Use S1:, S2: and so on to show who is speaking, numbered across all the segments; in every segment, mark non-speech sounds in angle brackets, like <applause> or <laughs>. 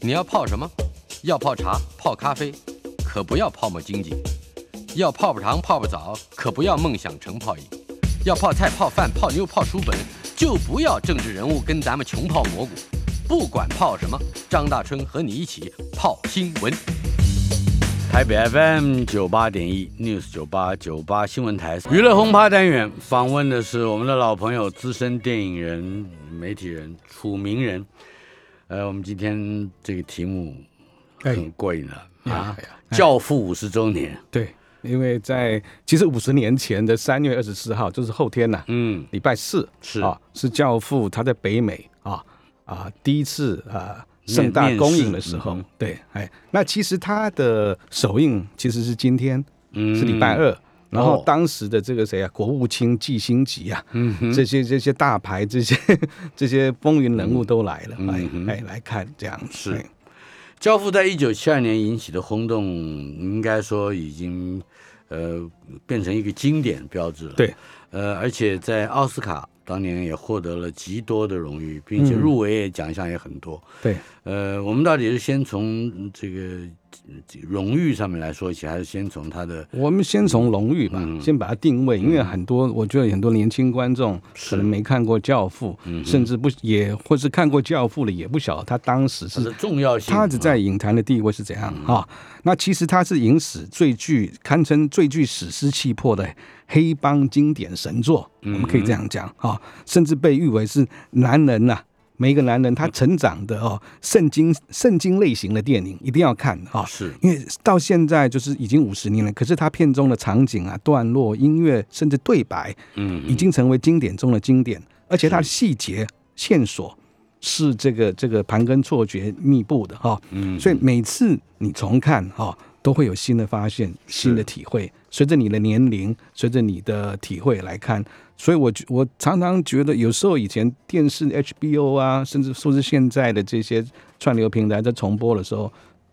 S1: 你要泡什么？要泡茶、泡咖啡，可不要泡沫经济；要泡泡糖、泡泡澡，可不要梦想成泡影；要泡菜、泡饭、泡妞、泡书本，就不要政治人物跟咱们穷泡蘑菇。不管泡什么，张大春和你一起泡新闻。台北 FM 九八点一 News 九八九八新闻台娱乐轰趴单元，访问的是我们的老朋友、资深电影人、媒体人楚名人。呃，我们今天这个题目很过瘾了啊！教父五十周年，
S2: 对，因为在其实五十年前的三月二十四号，就是后天呐，嗯，礼拜四
S1: 是。啊，
S2: 是教父他在北美啊啊第一次啊盛大公映的时候，对，哎，那其实他的首映其实是今天，是礼拜二。然后当时的这个谁啊，国务卿季辛吉啊，这些这些大牌，这些 <laughs> 这些风云人物都来了，来来来看这样
S1: 是。《教父》在一九七二年引起的轰动，应该说已经呃变成一个经典标志了。
S2: 对，
S1: 呃，而且在奥斯卡。当年也获得了极多的荣誉，并且入围奖项也很多。
S2: 对，
S1: 呃，我们到底是先从这个荣誉上面来说起，还是先从他的？
S2: 我们先从荣誉吧，先把它定位，因为很多我觉得很多年轻观众可能没看过《教父》，甚至不也或是看过《教父》了，也不晓得他当时是
S1: 重要性，
S2: 他只在影坛的地位是怎样啊？那其实他是影史最具堪称最具史诗气魄的。黑帮经典神作，我们可以这样讲啊，甚至被誉为是男人呐，每一个男人他成长的哦，圣经圣经类型的电影一定要看啊，
S1: 是
S2: 因为到现在就是已经五十年了，可是他片中的场景啊、段落、音乐，甚至对白，嗯，已经成为经典中的经典，而且它的细节线索是这个这个盘根错节密布的哈，嗯，所以每次你重看哈。都会有新的发现、新的体会。随着你的年龄，随着你的体会来看，所以我我常常觉得，有时候以前电视 HBO 啊，甚至说是现在的这些串流平台在重播的时候，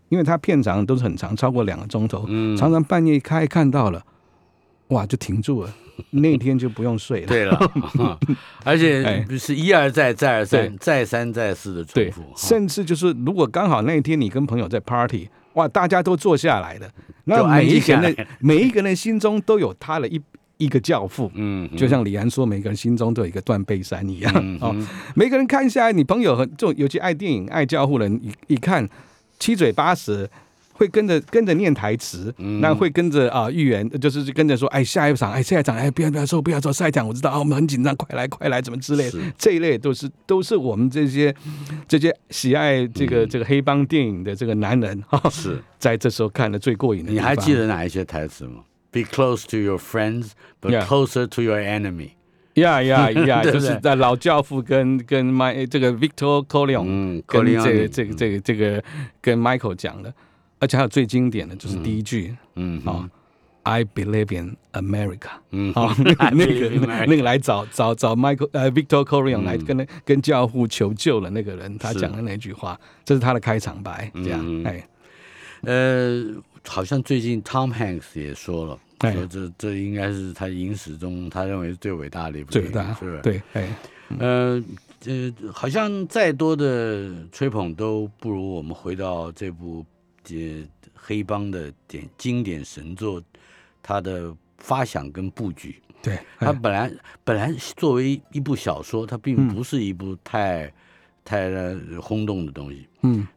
S2: 因为它片长都是很长，超过两个钟头，常常半夜开看到了，哇，就停住了，<laughs> 那天就不用睡了。
S1: 对了，而且 <laughs> 是一而再、再而三、再三再四的重复，
S2: 甚至就是如果刚好那一天你跟朋友在 party。哇！大家都坐下来了，那每一个人每一个人心中都有他的一一个教父，嗯，就像李安说，每个人心中都有一个断背山一样哦。每个人看下来，你朋友很，就尤其爱电影、爱教父的人，一一看七嘴八舌。会跟着跟着念台词，那会跟着啊预言，就是跟着说，哎，下一场，哎，下一场，哎，不要不要说，不要说，下一场我知道啊，我们很紧张，快来快来，怎么之类的，这一类都是都是我们这些这些喜爱这个这个黑帮电影的这个男人哈，
S1: 是
S2: 在这时候看的最过瘾的。
S1: 你还记得哪一些台词吗？Be close to your friends, but closer to your enemy.
S2: 呀呀呀！就是在老教父跟跟 My 这个 Victor Corleone 跟这个这个这个这个跟 Michael 讲的。而且还有最经典的就是第一句，嗯，好，I believe in America，嗯，<laughs> 好，那个那个来找找找 Michael 呃 Victor Corleone 来跟跟教父求救的那个人，他讲的那句话，这是他的开场白，这样，哎，
S1: 呃，好像最近 Tom Hanks 也说了，说这这应该是他影史中他认为是最伟大的一部
S2: 最大，
S1: 是不是？
S2: 对，哎，
S1: 呃呃，好像再多的吹捧都不如我们回到这部。这黑帮的典经典神作，它的发想跟布局，
S2: 对
S1: 它本来本来作为一部小说，它并不是一部太太轰动的东西，嗯，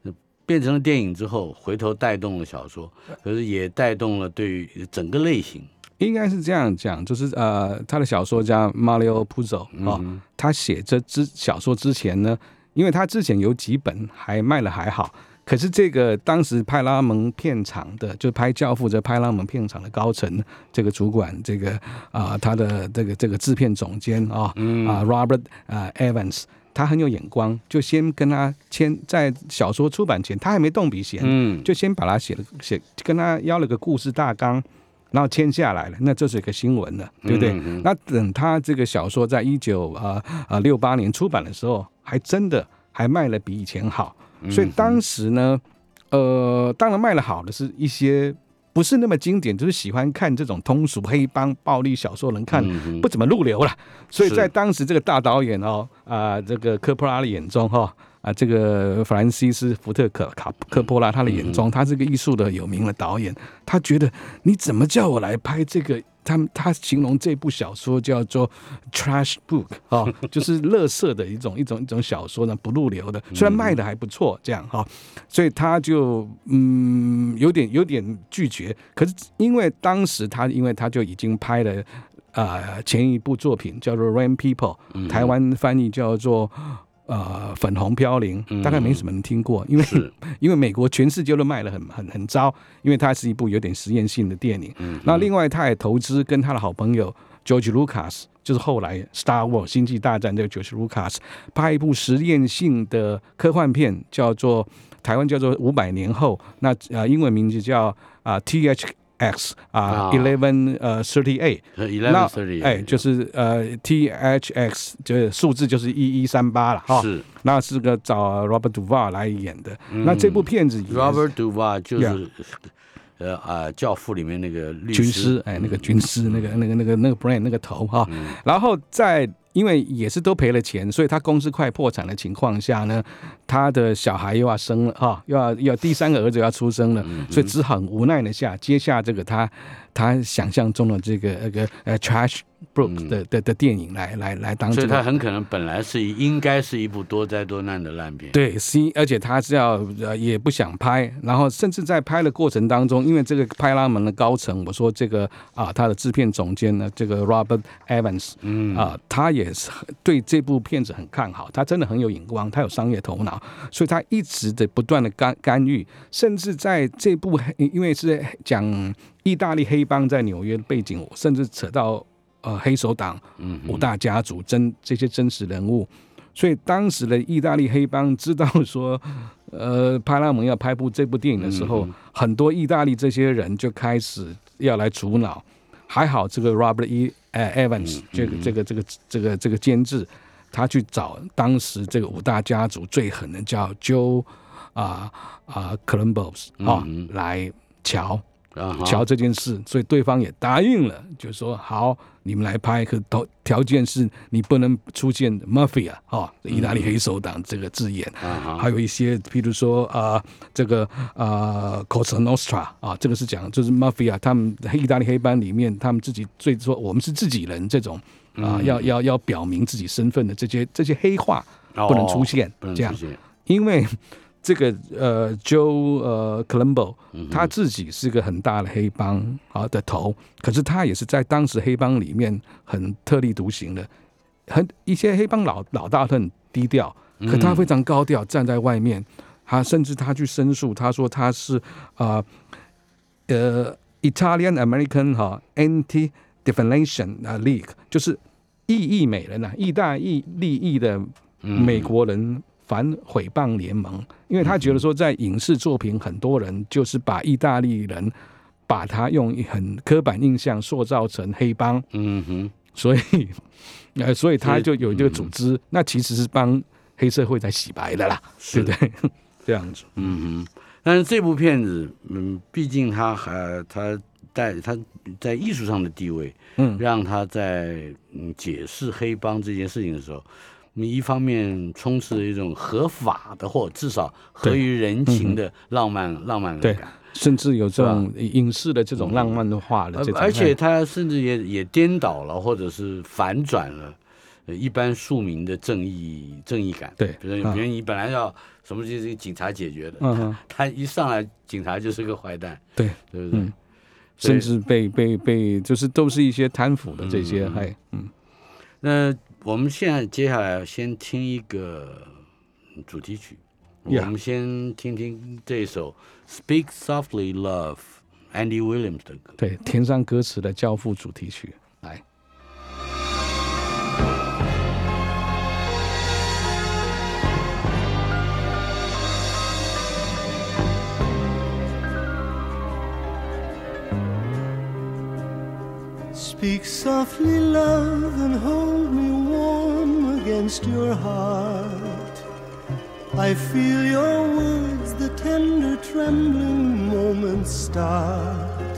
S1: 变成了电影之后，回头带动了小说，可是也带动了对于整个类型，
S2: 应该是这样讲，就是呃，他的小说家 Mario Puzo 啊，他写这之小说之前呢，因为他之前有几本还卖的还好。可是这个当时派拉蒙片场的，就拍《教父》这派拉蒙片场的高层，这个主管，这个啊，他的这个这个制片总监啊，啊，Robert 啊 Evans，他很有眼光，就先跟他签，在小说出版前，他还没动笔写，嗯，就先把他写了写，跟他要了个故事大纲，然后签下来了，那这是一个新闻了，对不对？那等他这个小说在一九啊啊六八年出版的时候，还真的还卖了比以前好。所以当时呢，呃，当然卖的好的是一些不是那么经典，就是喜欢看这种通俗黑帮暴力小说，能看不怎么入流了。所以在当时这个大导演哦啊，这个科普拉的眼中哈，啊，这个法兰西斯·福特可卡科波拉他的眼中，他是个艺术的有名的导演，他觉得你怎么叫我来拍这个？他他形容这部小说叫做 trash book 啊，<laughs> 就是垃圾的一种一种一种小说呢，不入流的，虽然卖的还不错，这样哈，所以他就嗯有点有点拒绝。可是因为当时他因为他就已经拍了啊前一部作品叫做 Rain People，台湾翻译叫做。呃，粉红飘零大概没什么人听过，因为 <laughs> 因为美国全世界都卖的很很很糟，因为它是一部有点实验性的电影。那另外，他也投资跟他的好朋友 George Lucas，就是后来 Star Wars 星际大战这个 George Lucas 拍一部实验性的科幻片，叫做台湾叫做五百年后，那呃英文名字叫啊 T H。X 啊，eleven 呃 thirty eight，
S1: 那
S2: 哎就是呃 T H X 就是数字就是一一三八了哈，
S1: 是，
S2: 那是个找 Robert Duvall 来演的，那这部片子
S1: Robert Duvall 就是呃啊教父里面那个
S2: 律师，哎那个军师那个那个那个那个 brain 那个头哈，然后在。因为也是都赔了钱，所以他公司快破产的情况下呢，他的小孩又要生了哈，又要要第三个儿子要出生了，所以只很无奈的下接下这个他他想象中的这个那个呃 trash。Brook 的的的电影来来来当，
S1: 所以它很可能本来是应该是一部多灾多难的烂片。
S2: 对，C，而且他是要呃也不想拍，然后甚至在拍的过程当中，因为这个派拉蒙的高层，我说这个啊，他的制片总监呢，这个 Robert Evans，嗯啊，他也是对这部片子很看好，他真的很有眼光，他有商业头脑，所以他一直的不断的干干预，甚至在这部因为是讲意大利黑帮在纽约背景，甚至扯到。呃，黑手党五大家族真这些真实人物，所以当时的意大利黑帮知道说，呃，派拉蒙要拍部这部电影的时候，很多意大利这些人就开始要来阻挠。还好这个 Robert E. Evans 这个这个这个这个这个监制，他去找当时这个五大家族最狠的叫 Joe 啊啊 Columbus 啊来瞧。瞧这件事，所以对方也答应了，就说好，你们来拍，可条条件是你不能出现 mafia 啊，意大利黑手党这个字眼，还有一些，譬如说啊，这个啊，Cosa Nostra 啊，这个是讲就是 mafia，他们意大利黑帮里面，他们自己最说我们是自己人这种啊，要要要表明自己身份的这些这些黑话不能出现，这样，因为。这个呃，Joe 呃，Colombo，他自己是个很大的黑帮啊的头，可是他也是在当时黑帮里面很特立独行的，很一些黑帮老老大都很低调，可他非常高调，站在外面，他甚至他去申诉，他说他是啊呃，Italian American 哈 Anti Defamation League，就是异议美人呐，意大利利益的美国人。反毁谤联盟，因为他觉得说，在影视作品，很多人就是把意大利人把他用很刻板印象塑造成黑帮，嗯哼，所以，呃，所以他就有这个组织，那其实是帮黑社会在洗白的啦，对不对？<laughs> 这样子，
S1: 嗯哼。但是这部片子，嗯，毕竟他还他在他在艺术上的地位，嗯，让他在嗯解释黑帮这件事情的时候。你一方面充斥着一种合法的，或至少合于人情的浪漫浪漫感，
S2: 甚至有这种影视的这种浪漫的话的这种，
S1: 而且他甚至也也颠倒了，或者是反转了一般庶民的正义正义感。
S2: 对，
S1: 比如比如你本来要什么就是警察解决的，嗯，他一上来警察就是个坏蛋，
S2: 对，
S1: 对不对？
S2: 甚至被被被就是都是一些贪腐的这些，还嗯，
S1: 那。我们现在接下来先听一个主题曲，我们先听听这首《Speak Softly Love》，Andy Williams 的歌，
S2: 对，填上歌词的教父主题曲，
S3: Speak softly, love, and hold me warm against your heart. I feel your words, the tender, trembling moments start.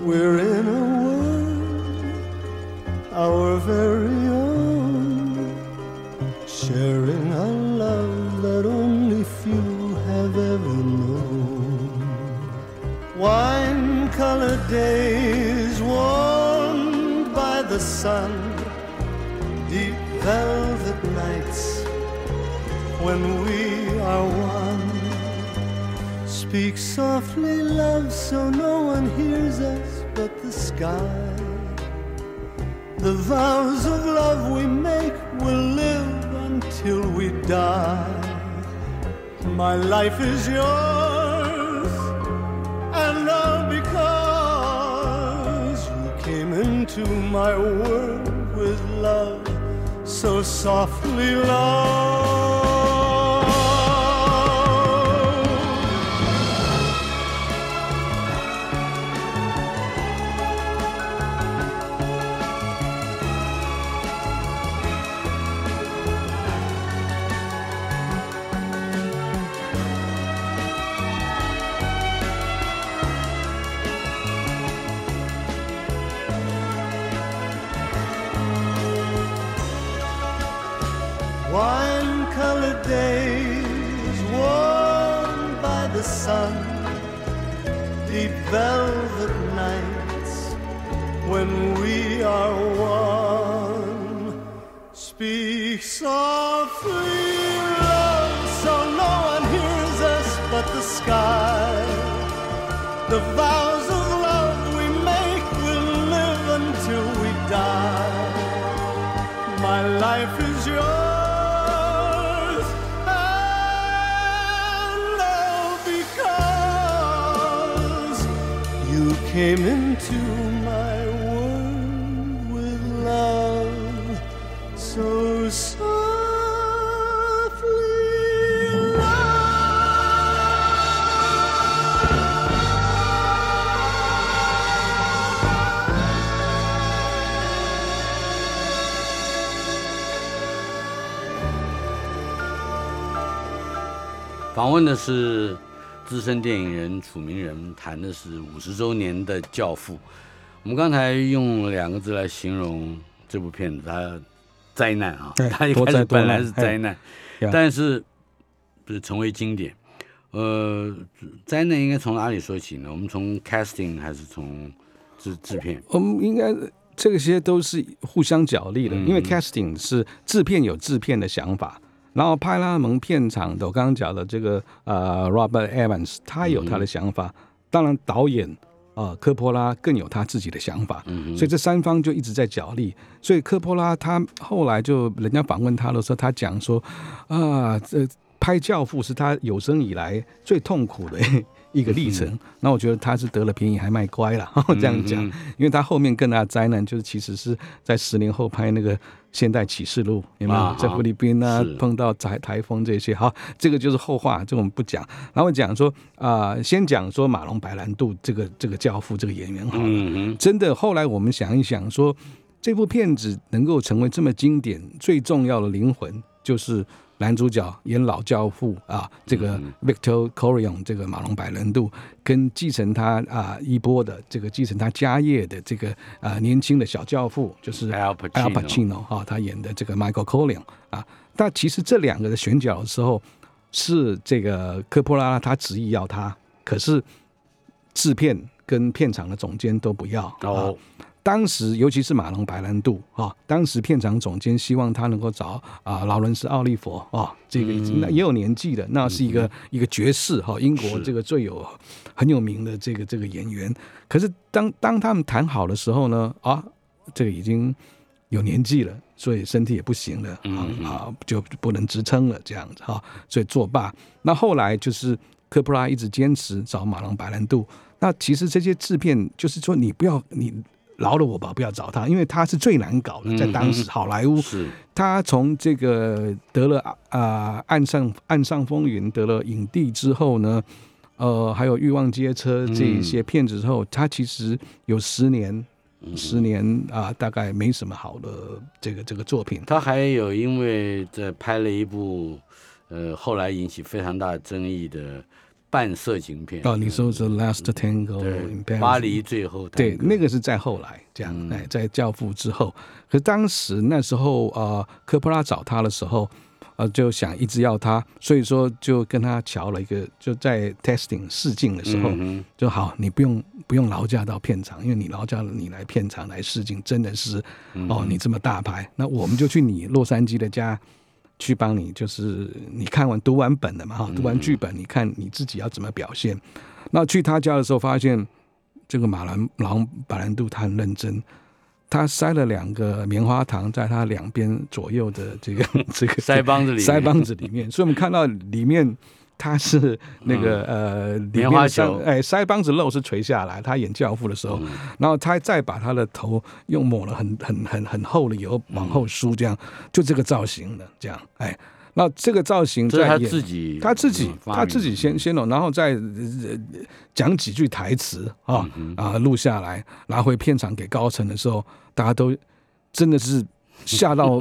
S3: We're in a world, our very own, sharing a love that only few have ever known. Wine colored days when we are one. Speak softly, love, so no one hears us but the sky. The vows of love we make will live until we die. My life is yours, and all because you came into my world with love so softly, love. The sky. The vows of love we make will live until we die. My life is yours, and all because you came into
S4: 访问的是资深电影人楚明仁，谈的是五十周年的《教父》。我们刚才用两个字来形容这部片子，它灾难啊，
S2: 对
S4: 它一开始本来是灾难，
S2: 呀
S4: 但是不是成为经典。呃，灾难应该从哪里说起呢？我们从 casting 还是从制制片？
S2: 我们应该这些都是互相角力的，因为 casting 是制片有制片的想法，然后派拉蒙片场的我刚刚讲的这个呃 Robert Evans 他有他的想法，当然导演呃科波拉更有他自己的想法，所以这三方就一直在角力。所以科波拉他后来就人家访问他的时候，他讲说啊，这拍《教父》是他有生以来最痛苦的一个历程。那我觉得他是得了便宜还卖乖了，<laughs> 这样讲，因为他后面更大的灾难就是其实是在十年后拍那个《现代启示录》，有没有
S4: 啊？
S2: 在菲律宾啊碰到台台风这些，好，这个就是后话，这我们不讲。然后讲说啊、先讲说马龙白兰度这个这个教父这个演员好了，
S4: 嗯
S2: 真的，后来我们想一想说，这部片子能够成为这么经典，最重要的灵魂就是男主角演老教父啊，这个 Victor Corion 这个马龙白兰度，跟继承他啊衣钵的这个继承他家业的这个啊年轻的小教父，就是
S4: ，Al
S2: Pacino，Pacino 啊，他演的这个 Michael Corleone 啊，但其实这两个的选角的时候，是这个科波拉他执意要他，可是制片跟片场的总监都不要
S4: 哦
S2: 啊。当时尤其是马龙白兰度啊，当时片场总监希望他能够找啊劳伦斯奥利佛啊，这个已经那也有年纪的，那是一个一个爵士哈，英国
S4: 是
S2: 这个最有很有名的这个这个演员。可是当当他们谈好的时候呢，啊，这个已经有年纪了，所以身体也不行了啊啊，就不能支撑了这样子哈，所以作罢。那后来就是科普拉一直坚持找马龙白兰度。那其实这些制片就是说，你不要你饶了我吧，不要找他，因为他是最难搞的，在当时好莱坞，
S4: 是
S2: 他从这个得了啊、岸上岸上风云得了影帝之后呢，呃，还有欲望街车这一些片子之后，他其实有十年。十年啊、大概没什么好的这个这个作品。
S4: 他还有因为在拍了一部，呃，后来引起非常大争议的半色情片。
S2: 哦，你说是《Last Tango
S4: 巴黎最后
S2: 对，那个是在后来这样，
S4: 嗯。
S2: 哎，在《教父》之后。可是当时那时候呃，科波拉找他的时候，呃，就想一直要他，所以说就跟他瞧了一个，就在 testing 试镜的时候，
S1: 嗯
S2: 就好，你不用不用劳驾到片场，因为你劳驾了，你来片场来试镜，真的是
S1: 嗯
S2: 哦，你这么大牌，那我们就去你洛杉矶的家去帮你，就是你看完读完本了嘛哈，读完剧本，你看你自己要怎么表现。那去他家的时候，发现这个马兰马龙白兰度他很认真，他塞了两个棉花糖在他两边左右的这个这个
S1: 腮帮子里
S2: 腮帮子里面，所以我们看到里面他是那个、呃
S1: 棉花球。
S2: 哎腮帮子肉是垂下来，他演教父的时候，
S1: 嗯。
S2: 然后他再把他的头用抹了很很很很厚的油往后梳，这样就这个造型的这样哎，那这个造型
S1: 这是他自己，
S2: 他自己他自己先先弄，然后再、呃讲几句台词啊
S1: 嗯
S2: 啊录下来，拿回片场给高层的时候，大家都真的是吓到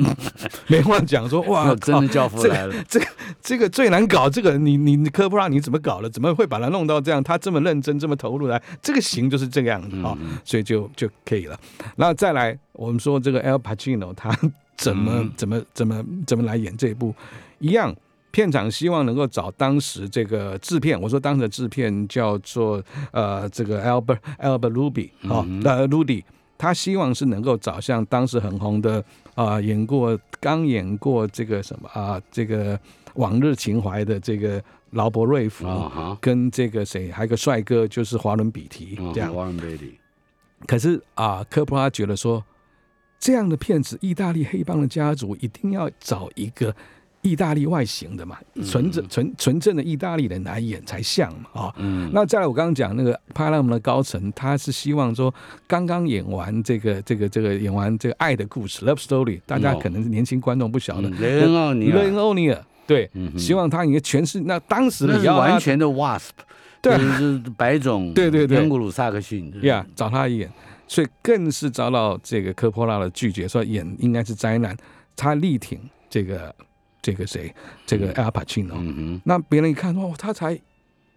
S2: 没话讲，说哇，<laughs> 靠
S1: 真的教父来了，
S2: 这个这个最难搞，这个你你你科普拉你怎么搞了？怎么会把它弄到这样？他这么认真，这么投入来，这个型就是这个样子啊、所以就就可以了。然后再来，我们说这个 Al Pacino 他怎么、
S1: 嗯
S2: 怎么怎么怎么来演这一部，一样。片场希望能够找当时这个制片，我说当时的制片叫做呃这个 Albert Albert Ruby 啊、呃 Rudy，他希望是能够找像当时很红的啊、演过刚演过这个什么啊、这个往日情怀的这个劳勃瑞福，
S1: 啊哈，
S2: 跟这个谁还有个帅哥就是华伦比提这样。
S1: ，Warren Beatty，
S2: 可是啊，科普拉觉得说，这样的片子，意大利黑帮的家族一定要找一个意大利外形的嘛，纯正纯纯正的意大利人来演才像嘛啊。
S1: 嗯。
S2: 那再来，我刚刚讲那个派拉姆的高层，他是希望说，刚刚演完这个这个这个演完这个爱的故事 （Love Story），大家
S1: 哦
S2: 可能是年轻观众不晓得，
S1: 嗯雷恩奥尼
S2: 雷恩
S1: 尔，
S2: 欧尼尔。对，
S1: 嗯
S2: 希望他应该诠释那当时
S1: 那是
S2: 的要
S1: 完全的 Wasp，
S2: 对啊。
S1: 就是白种，
S2: 对对对。
S1: 恩古鲁萨克逊，
S2: 呀找他演，所以更是遭到这个科波拉的拒绝，说演应该是灾难，他力挺这个这个谁，这个 Al Pacino。
S1: 嗯
S2: 那别人一看，哇，他才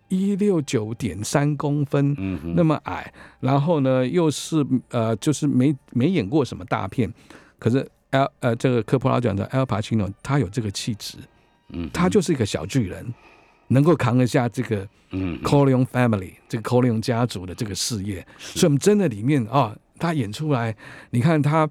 S2: 一六九点三公分，，
S1: 嗯，
S2: 那么矮，然后呢又是呃，就是没没演过什么大片，可是 Al 呃这个科波拉讲的 Al Pacino，他有这个气质，
S1: 嗯，
S2: 他就是一个小巨人，能够扛得下这个
S1: 嗯
S2: Corleone Family 这个 Corleone 家族的这个事业，所以我们真的里面啊、他演出来，你看他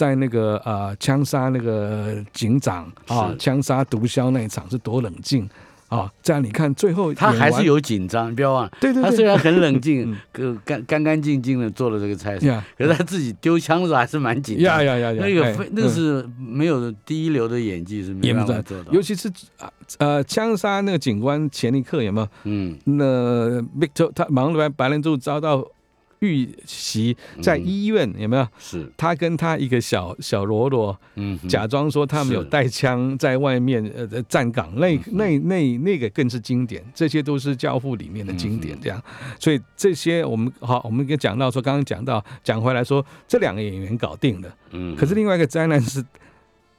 S2: 在那个呃枪杀那个警长啊，枪杀毒枭那一场是多冷静啊！这样你看最后
S1: 他还是有紧张，你不要忘了，
S2: 对对对。
S1: 他虽然很冷静，个干干干净净的做了这个差事，
S2: 呀。
S1: 可是他自己丢枪的时候还是蛮紧张。
S2: 呀呀呀呀，
S1: 那个
S2: 哎
S1: 非那个
S2: 嗯
S1: 是没有第一流的演技是没办法做到，
S2: 尤其是啊呃枪杀那个警官前一刻有没有？
S1: 嗯。
S2: 那 Victor 他马上白白人柱遭到遇袭，在
S1: 嗯
S2: 医院有没有？
S1: 是。
S2: 他跟他一个小小喽啰，
S1: 嗯
S2: 假装说他们有带枪在外面呃呃站岗，那
S1: 嗯
S2: 那那那个更是经典，这些都是教父里面的经
S1: 嗯
S2: 典，这样，所以这些我们好，我们也讲到说，刚刚讲到讲回来说，这两个演员搞定了，
S1: 嗯
S2: 可是另外一个灾难是，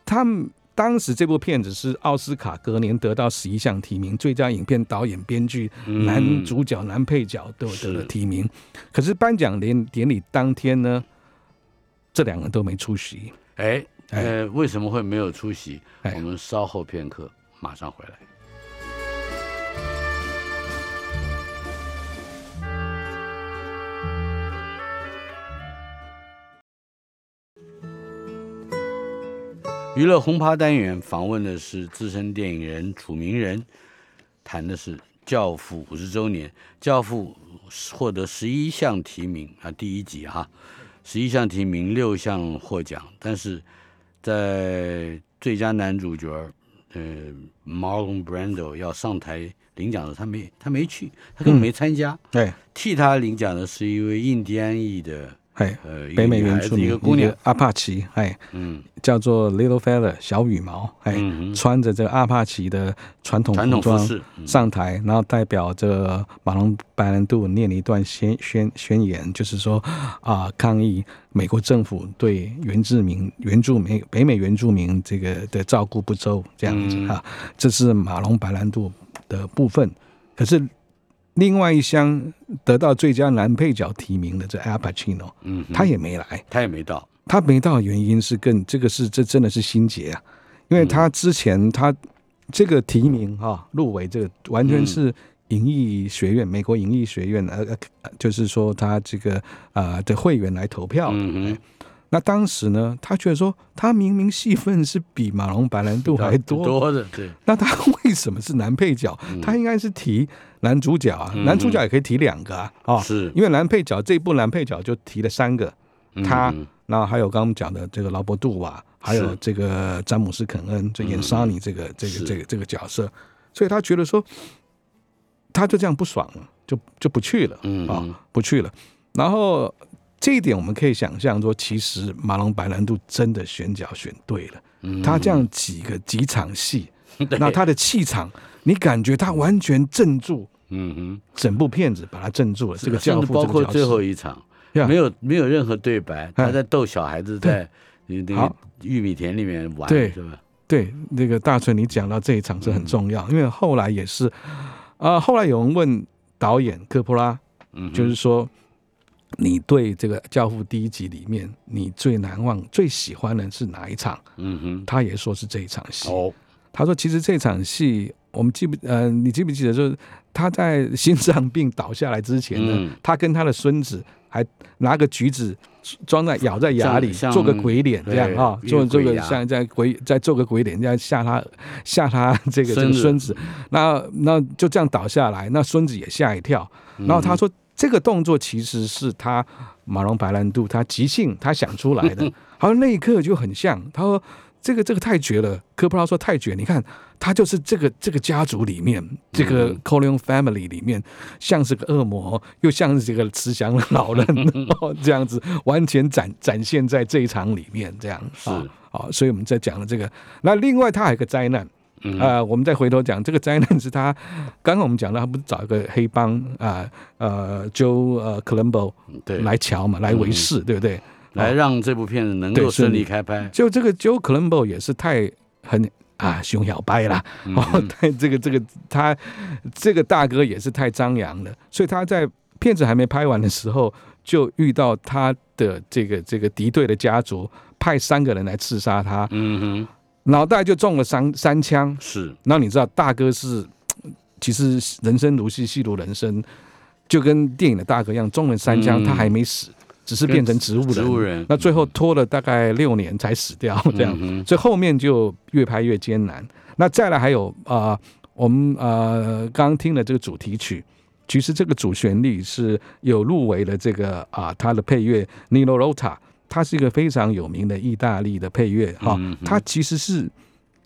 S2: 他们当时这部片子是奥斯卡隔年得到十一项提名，最佳影片、导演、编剧、
S1: 嗯
S2: 男主角、男配角都得了提名，可是颁奖典典礼当天呢，这两个都没出席。
S1: 哎呃为什么会没有出席？
S2: 哎
S1: 我们稍后片刻马上回来。娱乐轰趴单元访问的是资深电影人楚名人，谈的是《教父》五十周年，《教父》获得十一项提名啊，第一集哈，十一项提名，六项获奖，但是在最佳男主角，呃，Marlon Brando 要上台领奖的时候，他没他没去，他根本没参加，
S2: 对，
S1: 替他领奖的是一位印第安裔的
S2: 哎，
S1: 呃
S2: 北美原住民
S1: 一个姑娘，
S2: 阿帕奇，哎，
S1: 嗯。
S2: 叫做 Little Feather 小羽毛，哎，
S1: 嗯
S2: 穿着这个阿帕奇的传统
S1: 服
S2: 装上台，然后代表这个马龙白兰度念了一段宣宣宣言，就是说啊、抗议美国政府对原住民原住民北美原住民这个的照顾不周这样子
S1: 嗯。
S2: 啊，这是马龙白兰度的部分。可是另外一箱得到最佳男配角提名的这 Al Pacino，
S1: 嗯，
S2: 他也没来。
S1: 他也没到，
S2: 他没到的原因是更这个是这真的是心结啊，因为他之前他这个提名哈、入围这个完全是影艺学院、美国影艺学院呃呃，就是说他这个啊、呃的会员来投票的。
S1: 嗯
S2: 那当时呢，他觉得说他明明戏份是比马龙白兰度还 <laughs> 多，
S1: 多的，对，
S2: 那他为什么是男配角？
S1: 嗯。
S2: 他应该是提男主角啊，男主角也可以提两个啊，哦，
S1: 是。
S2: 因为男配角这一部男配角就提了三个，他
S1: 嗯。
S2: 然后还有刚刚讲的这个劳勃杜瓦，还有这个詹姆斯肯恩，就演
S1: 嗯
S2: 沙尼这个这个这个这个角色，所以他觉得说，他就这样不爽了，就就不去了啊不去了。然后这一点我们可以想象说，其实马龙白兰度真的选角选对了，
S1: 嗯。
S2: 他这样几个几场戏，<laughs> 那他的气场，你感觉他完全镇住
S1: 嗯哼，
S2: 整部片子，把他镇住了。这个
S1: 甚
S2: 教父
S1: 包括最后一场，
S2: 呀
S1: 没有没有任何对白，他
S2: 哎
S1: 在逗小孩子在那个
S2: 好。
S1: 玉米田里面玩，
S2: 对。
S1: 是吧？
S2: 对，那个大春，你讲到这一场是很重要，因为后来也是，啊、后来有人问导演科波拉，
S1: 嗯，
S2: 就是说，你对这个《教父》第一集里面，你最难忘、最喜欢的是哪一场？
S1: 嗯
S2: 他也说是这一场戏。
S1: 哦，
S2: 他说，其实这场戏，我们记不呃，你记不记得，就是他在心脏病倒下来之前呢，
S1: 嗯。
S2: 他跟他的孙子还拿个橘子装在咬在牙里，做个鬼脸这样
S1: 对
S2: 啊，做做个像在鬼在做个鬼脸，这样吓他吓他这个这
S1: 孙子。
S2: 个孙子，那那就这样倒下来，那孙子也吓一跳，
S1: 嗯。
S2: 然后他说。这个动作其实是他马龙白兰度他即兴他想出来的，<laughs> 好像那一刻就很像。他说这个这个太绝了，科普拉说太绝。你看他就是这个这个家族里面，这个
S1: 嗯
S2: Corleone family 里面，像是个恶魔，又像是这个慈祥的老人，<laughs> 哦这样子完全展展现在这一场里面，这样
S1: 是
S2: 啊好，所以我们在讲了这个。那另外他还有个灾难，
S1: 嗯。
S2: 呃，我们再回头讲这个灾难是他刚刚我们讲到，他不是找一个黑帮啊呃 Joe 呃 Colombo
S1: 对，
S2: 来瞧嘛，来维视，对不对？
S1: 来让这部片子能
S2: 对
S1: 够顺利开拍，
S2: 就这个 Joe Colombo 也是太很啊熊小掰啦，哦，太这个这个他这个大哥也是太张扬了，所以他在片子还没拍完的时候，就遇到他的这个这个敌对的家族派三个人来刺杀他，
S1: 嗯哼，
S2: 脑袋就中了三三枪。
S1: 是，
S2: 然后你知道大哥是，其实人生如戏，戏如人生，就跟电影的大哥一样，中了三枪，
S1: 嗯
S2: 他还没死，只是变成植物人。
S1: 植物人
S2: 那最后拖了大概六年才死掉，这样，
S1: 嗯
S2: 所以后面就越拍越艰难。那再来还有啊、呃我们呃刚刚听了这个主题曲。其实这个主旋律是有入围了这个啊，他的配乐 Nino Rota，他是一个非常有名的意大利的配乐哈、他其实是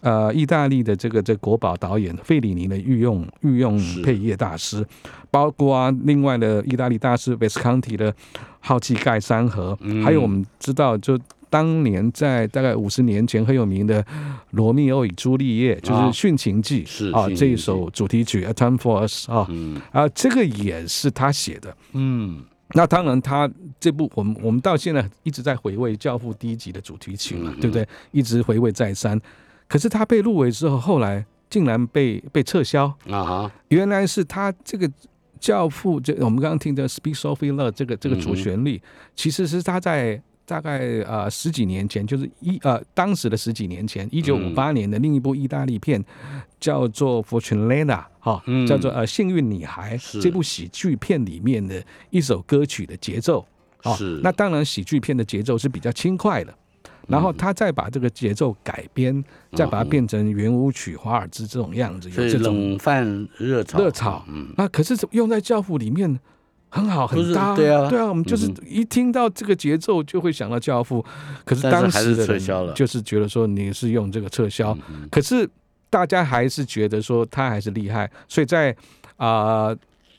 S2: 呃意大利的这个这国宝导演费里尼的御用御用配乐大师，包括啊另外的意大利大师 Visconti 的《好气盖山河》
S1: 嗯。
S2: 还有我们知道就。当年在大概五十年前很有名的《罗密欧与朱丽叶》，就是
S1: 啊《
S2: 殉情记》啊这一首主题曲《A Time for Us》啊。
S1: 嗯。
S2: 啊，这个也是他写的。
S1: 嗯，
S2: 那当然，他这部我们我们到现在一直在回味《教父》第一集的主题曲嘛，
S1: 嗯
S2: 对不对？一直回味再三。可是他被入围之后，后来竟然被被撤销。
S1: 啊哈，
S2: 原来是他这个《教父》这我们刚刚听的《Speak Softly Love》这个这个主旋律，其实是他在大概呃十几年前，就是一呃当时的十几年前，一九五八年的另一部意大利片叫做《Fortunella》哈，
S1: 嗯。
S2: 叫做呃幸运女孩这部喜剧片里面的一首歌曲的节奏。哦
S1: 是，
S2: 那当然喜剧片的节奏是比较轻快的。然后他再把这个节奏改编，再把它变成圆舞曲、华尔兹这种样子，有这种
S1: 冷饭热炒，
S2: 热炒。
S1: 嗯，
S2: 那可是用在教父里面很好，很搭。
S1: 对啊
S2: 对啊，我们就是
S1: 嗯
S2: 一听到这个节奏就会想到教父。可是当时的人
S1: 撤销了
S2: 就是觉得说你是用这个撤销，
S1: 嗯
S2: 可是大家还是觉得说他还是厉害，所以在啊、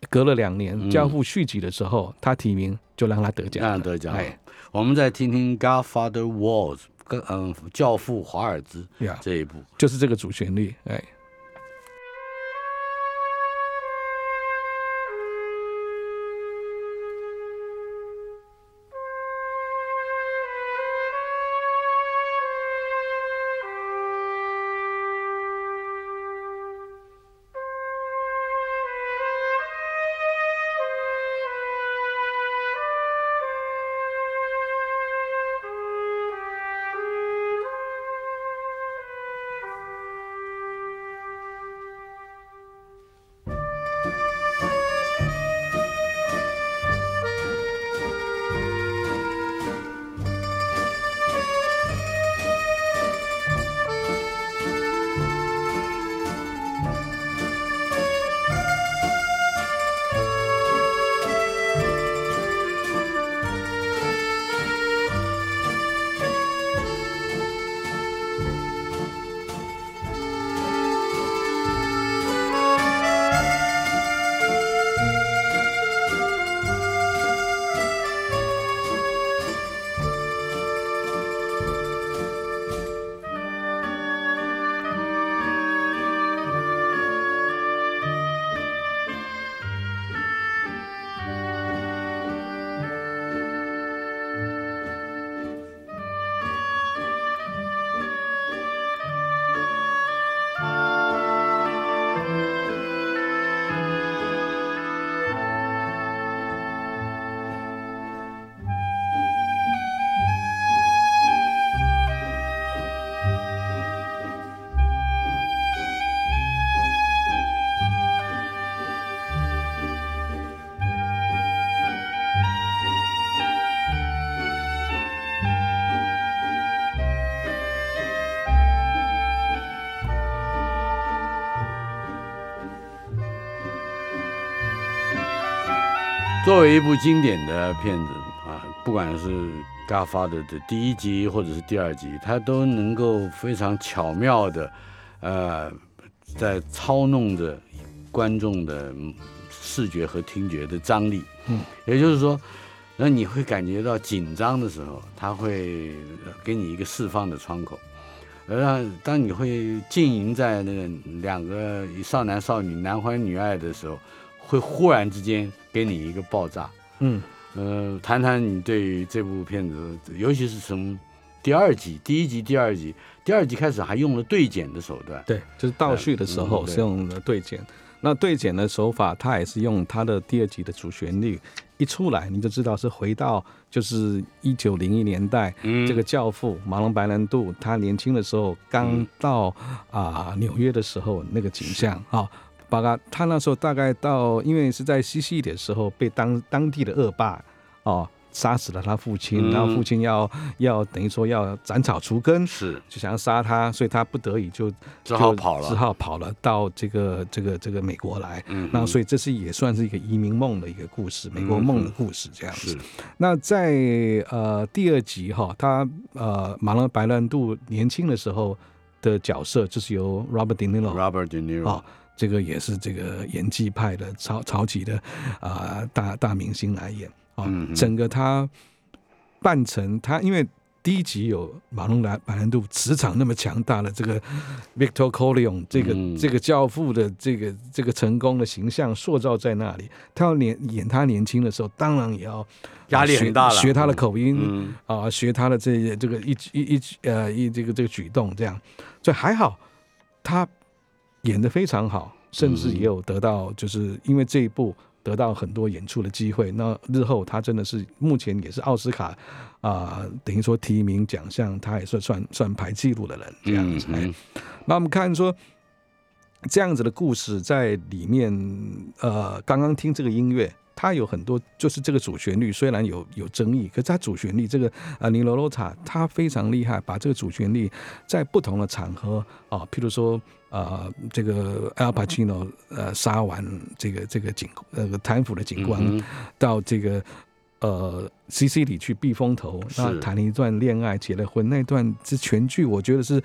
S2: 隔了两年
S1: 嗯
S2: 教父续集的时候，他提名就让他得奖了。
S1: 让得奖
S2: 哎。
S1: 我们再听听《Godfather Walls》跟嗯《教父华尔兹》
S2: 呀，
S1: 这一部。
S2: 就是这个主旋律，哎。
S1: 作为一部经典的片子啊，不管是《Godfather》的第一集或者是第二集，它都能够非常巧妙的，呃，在操弄着观众的视觉和听觉的张力。嗯，也就是说，那你会感觉到紧张的时候，它会给你一个释放的窗口；而当你会浸淫在那个两个少男少女男欢女爱的时候，会忽然之间给你一个爆炸。
S2: 嗯，
S1: 呃，谈谈你对于这部片子，尤其是从第二集、第一集、第二集、第二集开始，还用了对剪的手段。
S2: 对，就是倒叙的时候是用了对剪。那对剪的手法，它也是用它的第二集的主旋律一出来，你就知道是回到就是一九零一年代，
S1: 嗯
S2: 这个教父马龙白兰度他年轻的时候刚到啊、纽约的时候那个景象啊。包括他那时候大概到，因为是在西西里的时候被当当地的恶霸哦杀死了他父亲，
S1: 嗯。
S2: 然后父亲要要等于说要斩草除根，
S1: 是。
S2: 就想要杀他，所以他不得已就
S1: 只好跑了。
S2: 只好跑了到这个这个这个美国来。
S1: 嗯
S2: 那所以这是也算是一个移民梦的一个故事，美国梦的故事这样子。
S1: 是。
S2: 那在呃第二集哈，他呃马龙白兰度年轻的时候的角色就是由 Robert De Niro
S1: Robert De Niro
S2: 哦，这个也是这个演技派的超超级的啊、大大明星来演。啊、
S1: 嗯
S2: 整个他扮成他，因为第一集有马龙兰马兰度磁场那么强大的这个 Victor Corleone 这个、
S1: 嗯。
S2: 这个教父的这个这个成功的形象塑造在那里，他要演演他年轻的时候，当然也要
S1: 压力很大了。
S2: 学学他的口音，
S1: 嗯。
S2: 啊，学他的这这个一一一呃一这个这个举动，这样，所以还好，他演得非常好，甚至也有得到，就是因为这一部得到很多演出的机会。那日后他真的是目前也是奥斯卡啊、等于说提名奖项，他也是算算排记录的人这样子。那我们看说这样子的故事在里面，呃，刚刚听这个音乐，它有很多就是这个主旋律虽然有有争议，可是它主旋律这个呃尼罗罗塔他非常厉害，把这个主旋律在不同的场合啊，譬如说呃这个 Al Pacino 呃杀完这个这个警呃贪腐的警官，
S1: 嗯
S2: 到这个呃 C C 里去避风头，那谈了一段恋爱，结了婚，那段是全剧我觉得是。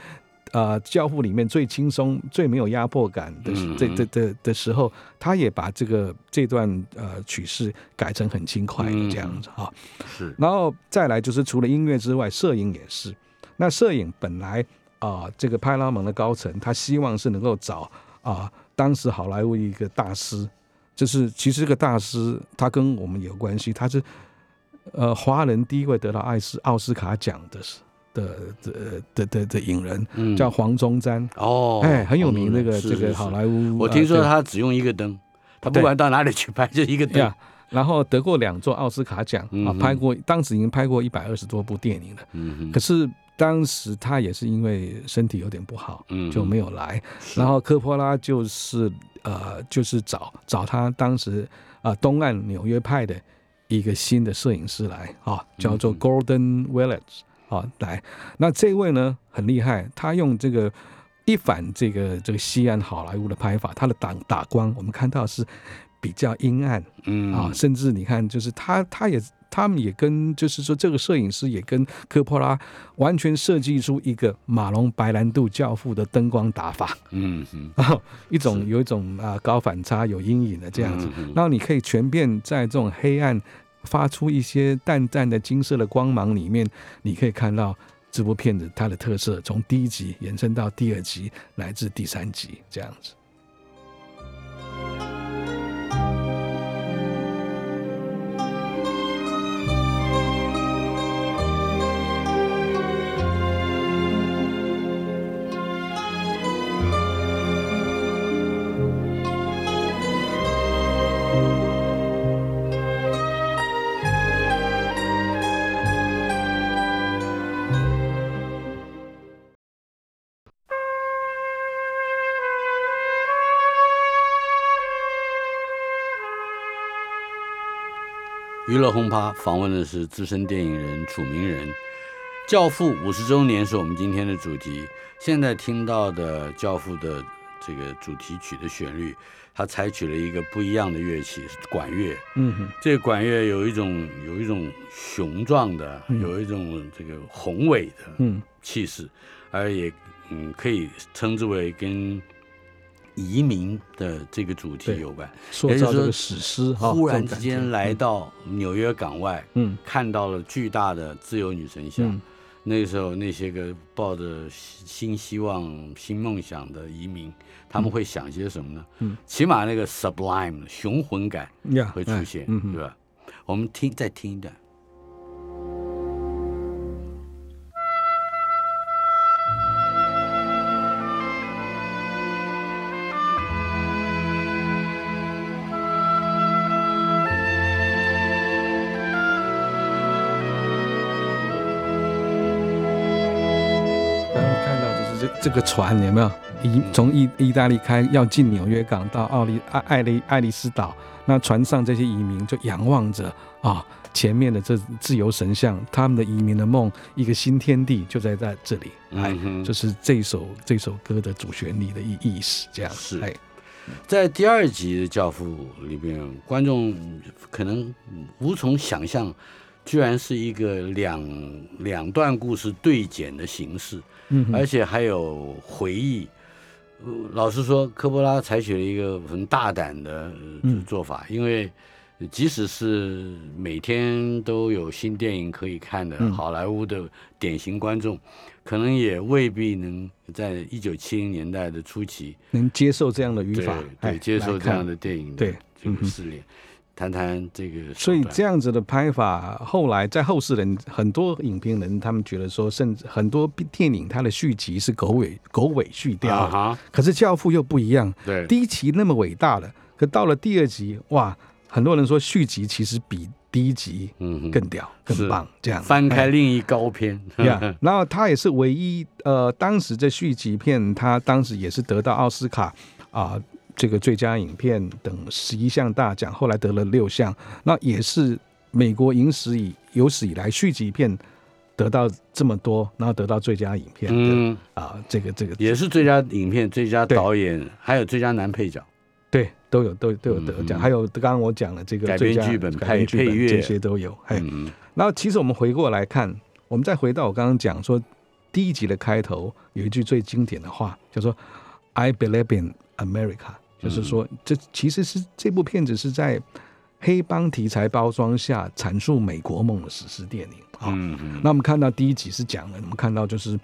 S2: 呃，教父里面最轻松、最没有压迫感的这这的的时候，他也把这个这段呃曲式改成很轻快的这样子哈、
S1: 是。
S2: 然后再来就是除了音乐之外，摄影也是。那摄影本来啊、这个派拉蒙的高层他希望是能够找啊、当时好莱坞一个大师，就是其实这个大师他跟我们有关系，他是呃华人第一位得到艾斯奥斯卡奖的的的的的的影人，
S1: 嗯
S2: 叫黄宗瞻，
S1: 哦，
S2: 哎，很有名
S1: 那
S2: 那个这个好莱坞，
S1: 我听说
S2: 呃
S1: 他只用一个灯，他不管到哪里去拍就一个灯
S2: 对呀。然后得过两座奥斯卡奖啊拍过当时已经拍过一百二十多部电影了。
S1: 嗯哼
S2: 可是当时他也是因为身体有点不好，
S1: 嗯
S2: 就没有来。然后科波拉就是呃，就是找找他当时啊、东岸纽约派的一个新的摄影师来啊，叫做
S1: 嗯
S2: Gordon Willis 啊来。那这位呢很厉害，他用这个。一反这个这个西安好莱坞的拍法，他的打打光我们看到是比较阴暗，
S1: 嗯
S2: 啊，甚至你看，就是他，他也，他们也跟，就是说，这个摄影师也跟科波拉完全设计出一个马龙白兰度教父的灯光打法，
S1: 嗯哼
S2: 啊，一种有一种啊高反差、有阴影的这样子
S1: 嗯，
S2: 然后你可以全片在这种黑暗发出一些淡淡的金色的光芒里面，你可以看到这部片子它的特色，从第一集延伸到第二集，乃至第三集这样子。
S1: 娱乐轰趴访问的是资深电影人楚名人，《教父》五十周年是我们今天的主题。现在听到的《教父》的这个主题曲的旋律，它采取了一个不一样的乐器，是管乐。
S2: 嗯哼，
S1: 这个管乐有一种有一种雄壮的，
S2: 嗯
S1: 有一种这个宏伟的
S2: 嗯
S1: 气势，而也嗯可以称之为跟移民的这个主题有关。
S2: 塑
S1: 也就是说
S2: 造这个史诗哈，
S1: 忽然之间来，到纽约港外，
S2: 嗯
S1: 看到了巨大的自由女神像。
S2: 嗯
S1: 那个时候，那些个抱着新希望、新梦想的移民，他们会想些什么呢？
S2: 嗯，
S1: 起码那个 sublime 雄浑感会出现，对吧？我们听再听一段。
S2: 这这个船有没有？移从意意大利开要进纽约港到奥利爱爱丽爱丽丝岛，那船上这些移民就仰望着啊前面的这自由神像，他们的移民的梦，一个新天地就在在这里。哎
S1: 嗯，
S2: 就是这首这首歌的主旋律的意意思，这样。
S1: 是。
S2: 哎，
S1: 在第二集的《教父》里边，观众可能无从想象，居然是一个两两段故事对剪的形式，
S2: 嗯
S1: 而且还有回忆。呃老实说，科波拉采取了一个很大胆的做法，因为即使是每天都有新电影可以看的
S2: 嗯。
S1: 好莱坞的典型观众，可能也未必能在一九七零年代的初期
S2: 能接受这样的语法，哎
S1: 对接受这样的电影的
S2: 对
S1: 这个试炼，谈谈这个
S2: 所以
S1: 段。
S2: 这样子的拍法，后来在后世人很多影评人他们觉得说，甚至很多电影它的续集是狗尾狗尾续貂，
S1: 啊，
S2: 可是《教父》又不一样，
S1: 对，
S2: 第一集那么伟大了，可到了第二集，哇，很多人说续集其实比第一集
S1: 嗯
S2: 更屌、更棒，这样。
S1: 翻开
S2: 哎
S1: 另一高篇，<laughs>
S2: 呀，然后他也是唯一呃，当时这续集片，他当时也是得到奥斯卡啊、这个最佳影片等十一项大奖，后来得了六项，那也是美国影史以有史以来续集片得到这么多，然后得到最佳影片的
S1: 嗯，
S2: 啊、这个这个
S1: 也是最佳影片、最佳导演，还有最佳男配角。
S2: 对都有都都有得奖，
S1: 嗯。
S2: 还有刚刚我讲的这个
S1: 改编
S2: 最佳
S1: 剧本
S2: 改编
S1: 配配乐。
S2: 剧本这些都有，哎，
S1: 嗯
S2: 然后其实我们回过来看，我们再回到我刚刚讲说第一集的开头有一句最经典的话，叫做 "I believe in America"，就是说这其实是这部片子是在黑帮题材包装下阐述美国梦的史诗电影啊。那我们看到第一集是讲了，我们看到就是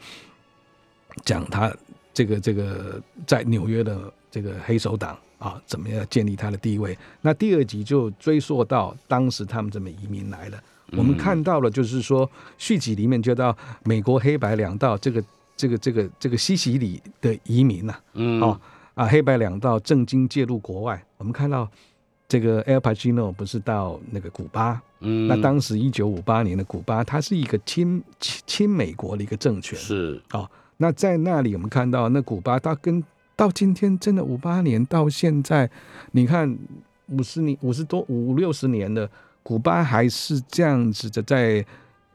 S2: 讲他这个这个在纽约的这个黑手党啊，怎么样建立他的地位。那第二集就追溯到当时他们怎么移民来的。我们看到了，就是说续集里面就到美国黑白两道这个这个这个这个西西里的移民呐、
S1: 嗯
S2: 哦啊，黑白两道正经介入国外。我们看到这个 Al Pacino 不是到那个古巴，
S1: 嗯，
S2: 那当时一九五八年的古巴，它是一个亲亲亲美国的一个政权。
S1: 是
S2: 哦，那在那里我们看到，那古巴它跟到今天真的五八年到现在，你看五十年五十多五六十年的，古巴还是这样子的在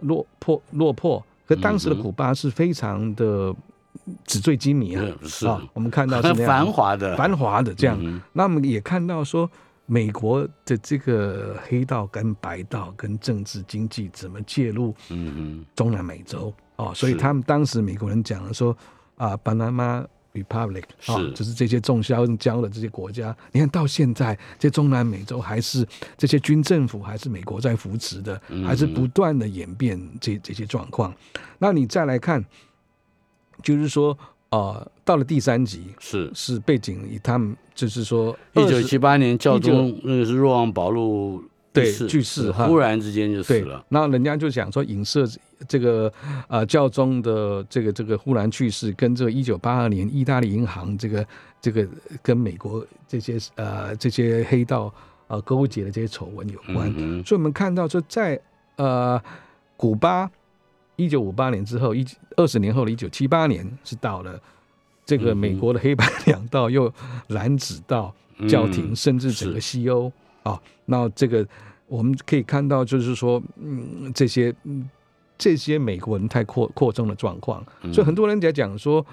S2: 落魄落魄。可当时的古巴是非常的纸醉金迷啊，
S1: 是是。
S2: 啊，我们看到是
S1: 很 <laughs> 繁华的。
S2: 繁华的这样。
S1: 嗯。
S2: 那我们也看到说，美国的这个黑道跟白道跟政治经济怎么介入
S1: 嗯
S2: 中南美洲哦，所以他们当时美国人讲了说啊，Panama Republic 啊、
S1: 是。
S2: 就是这些重销交的这些国家，你看到现在这中南美洲还是这些军政府还是美国在扶持的，
S1: 嗯。
S2: 还是不断的演变这这些状况。那你再来看，就是说呃，到了第三集
S1: 是。
S2: 是背景以他们就是说
S1: 一九
S2: 20
S1: 七八年教宗那个是若望保禄
S2: 对去世哈。
S1: 忽然之间就死了，，
S2: 那人家就讲说影射这个呃教宗的这个这个忽然去世，跟这个一九八二年意大利银行这个这个跟美国这些呃这些黑道呃勾结的这些丑闻有关。
S1: 嗯
S2: 所以我们看到说在呃古巴一九五八年之后，一二十年后的一九七八年是到了这个美国的黑白两道又染指到教廷，
S1: 嗯
S2: 甚至整个西欧啊。那这个我们可以看到，就是说，嗯，这些嗯这些美国人太扩扩张的状况，
S1: 嗯。
S2: 所以很多人在讲说，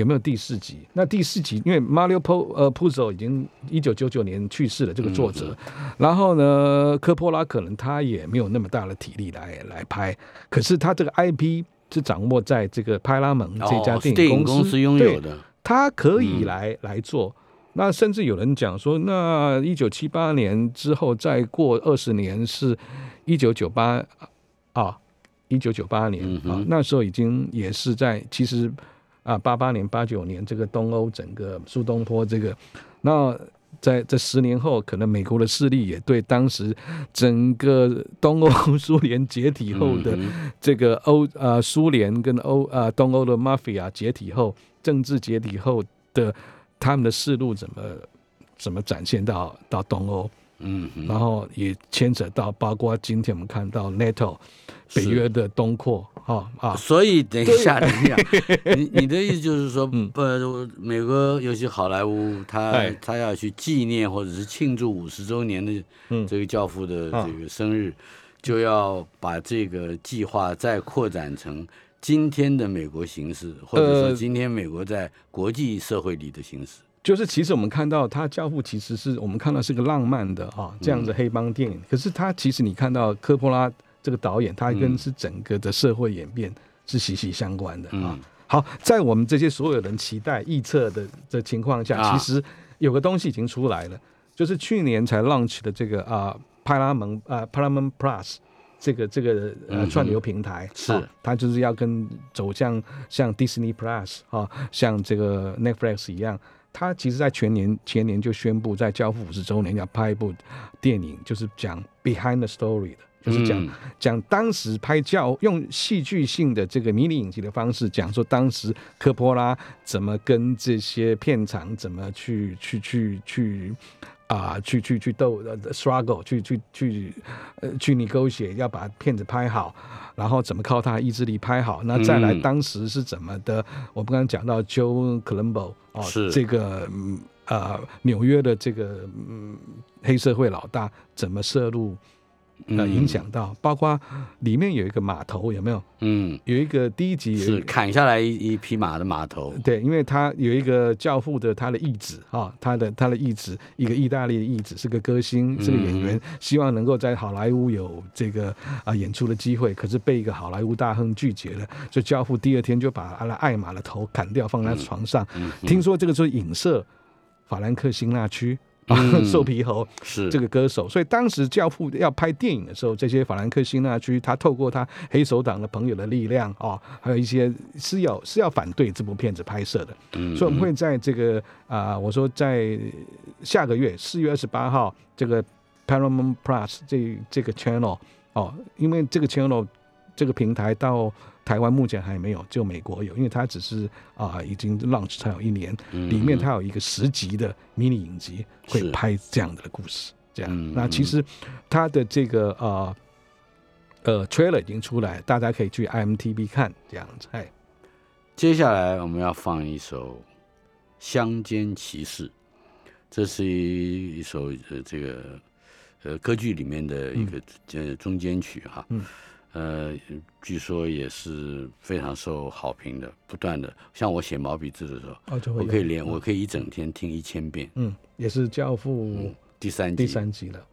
S2: 有没有第四集？那第四集，因为 Mario Po 呃 Puzo 已经一九九九年去世了，这个作者。然后呢，科波拉可能他也没有那么大的体力来来拍，可是他这个 IP 是掌握在这个派拉蒙这家电
S1: 影
S2: 公
S1: 司拥有的，
S2: 他可以来来做。那甚至有人讲说，那一九七八年之后再过二十年是一九九八啊，一九九八年啊，那时候已经也是在其实。啊，八八年、八九年，这个东欧整个苏东坡这个，那在这十年后，可能美国的势力也对当时整个东欧 <laughs> 苏联解体后的这个欧呃苏联跟欧呃东欧的 mafia 解体后，政治解体后的他们的思路怎么怎么展现到到东欧？嗯，然后也牵扯到包括今天我们看到 NATO 北约的东扩，哈啊，
S1: 所以等一下，等一下，<laughs> 你你的意思就是说，不，美国尤其好莱坞，他他要去纪念或者是庆祝五十周年的这个教父的这个生日，就要把这个计划再扩展成今天的美国形式，或者说今天美国在国际社会里的形式。
S2: 就是其实我们看到他教父其实是我们看到是个浪漫的啊这样的黑帮电影，可是他其实你看到科波拉这个导演，他跟是整个的社会演变是息息相关的啊。好，在我们这些所有人期待预测的的情况下，其实有个东西已经出来了，就是去年才 launch 的这个啊派拉蒙啊 Paramount Plus 这个这个呃串流平台，
S1: 是。
S2: 它就是要跟走向像 Disney Plus 啊，像这个 Netflix 一样。他其实，在全年前年就宣布，在交付五十周年要拍一部电影，就是讲 behind the story 的，就是讲讲当时拍教用戏剧性的这个迷你影集的方式，讲说当时科波拉怎么跟这些片场怎么去去去去。啊，去去去斗呃，struggle，去去去，呃，去你勾血，要把片子拍好，然后怎么靠他意志力拍好？那再来，当时是怎么的？我们刚刚讲到 Joe Colombo 哦，
S1: 是
S2: 这个呃纽约的这个嗯黑社会老大怎么涉入？呃，影响到，包括里面有一个码头，有没有？嗯，有一个第一集
S1: 是砍下来一一匹马的码头。
S2: 对，因为他有一个教父的他的义子啊，他的他的义子，一个意大利的义子，是个歌星，是个演员，希望能够在好莱坞有这个啊演出的机会，可是被一个好莱坞大亨拒绝了。所以教父第二天就把阿拉艾玛的头砍掉，放在床上。听说这个是影射法兰克辛纳区。啊 <laughs> <laughs> 瘦皮猴
S1: 是
S2: 这个歌手，所以当时教父要拍电影的时候，这些法兰克辛纳区他透过他黑手党的朋友的力量啊，还有一些是要是要反对这部片子拍摄的，所以我们会在这个啊，我说在下个月四月二十八号，这个 Paramount Plus 这这个 channel 哦，因为这个 channel 这个平台到。台湾目前还没有，就美国有，因为它只是啊，已经 launch 才有一年，里面它有一个十集的迷你影集，会拍这样的故事。这样，那其实它的这个呃呃 trailer 已经出来，大家可以去 IMTV 看这样子。哎，
S1: 接下来我们要放一首《乡间骑士》，这是一一首呃这个呃歌剧里面的一个呃中间曲哈。呃，据说也是非常受好评的，不断的。像我写毛笔字的时候，我可以连我可以一整天听一千遍。
S2: 嗯，也是教父
S1: 第三集
S2: 第三集了。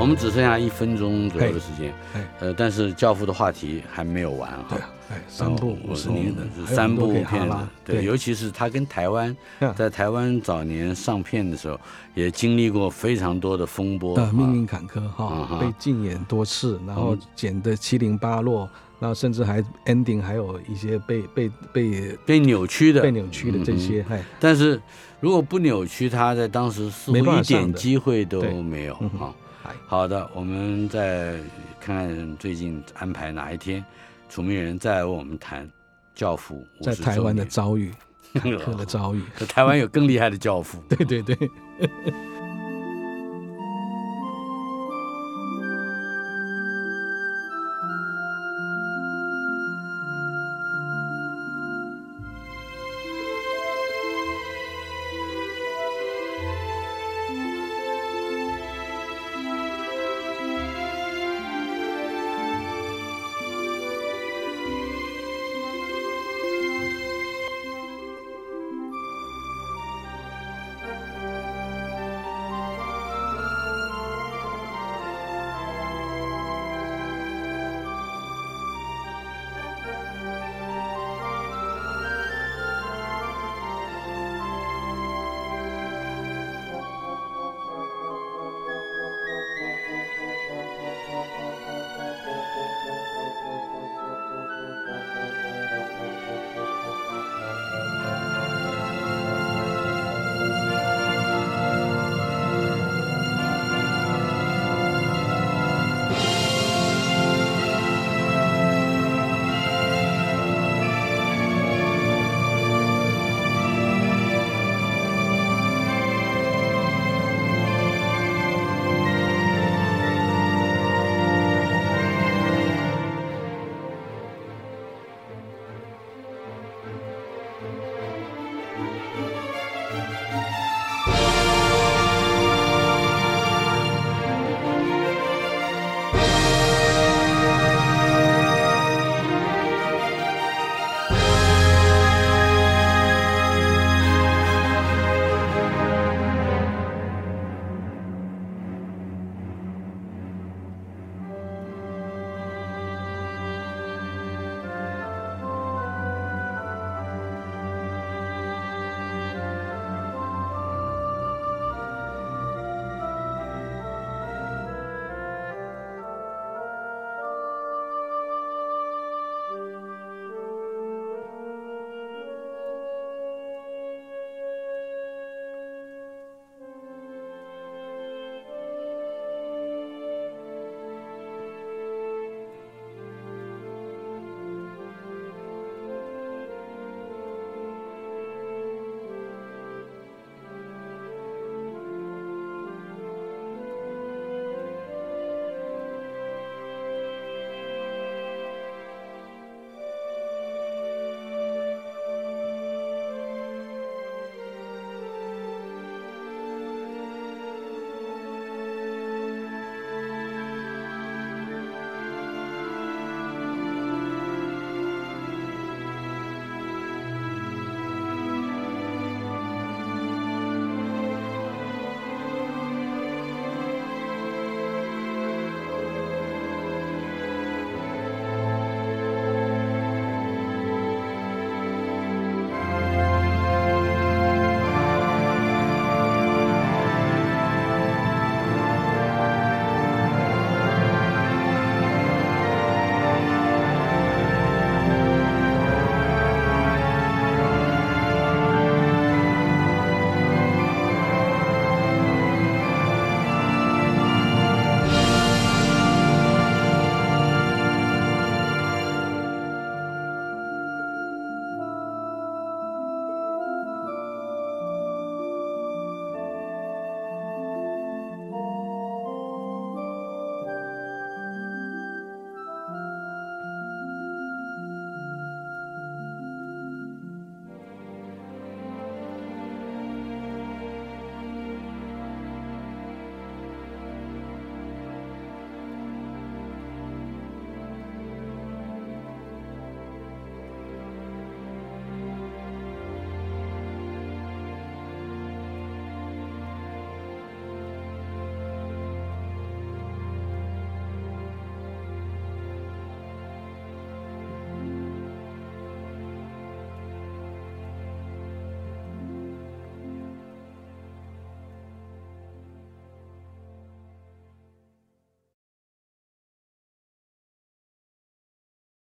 S1: 我们只剩下一分钟左右的时间，呃，但是教父的话题还没有完哈。
S2: 哎，三部五十年的
S1: 三部片子，对，尤其是他跟台湾在台湾早年上片的时候，也经历过非常多的风波，
S2: 命运坎坷哈，被禁演多次，然后剪得七零八落，然后甚至还 ending 还有一些被被被
S1: 被扭曲的。
S2: 被扭曲的这些。
S1: 但是如果不扭曲，他在当时似乎一点机会都没有哈。好的，我们再看看最近安排哪一天，楚明人再来为我们谈教父
S2: 在台湾的遭遇，<laughs> 坎坷的遭遇。
S1: 年台湾有更厉害的教父。
S2: 对 <laughs> 对对。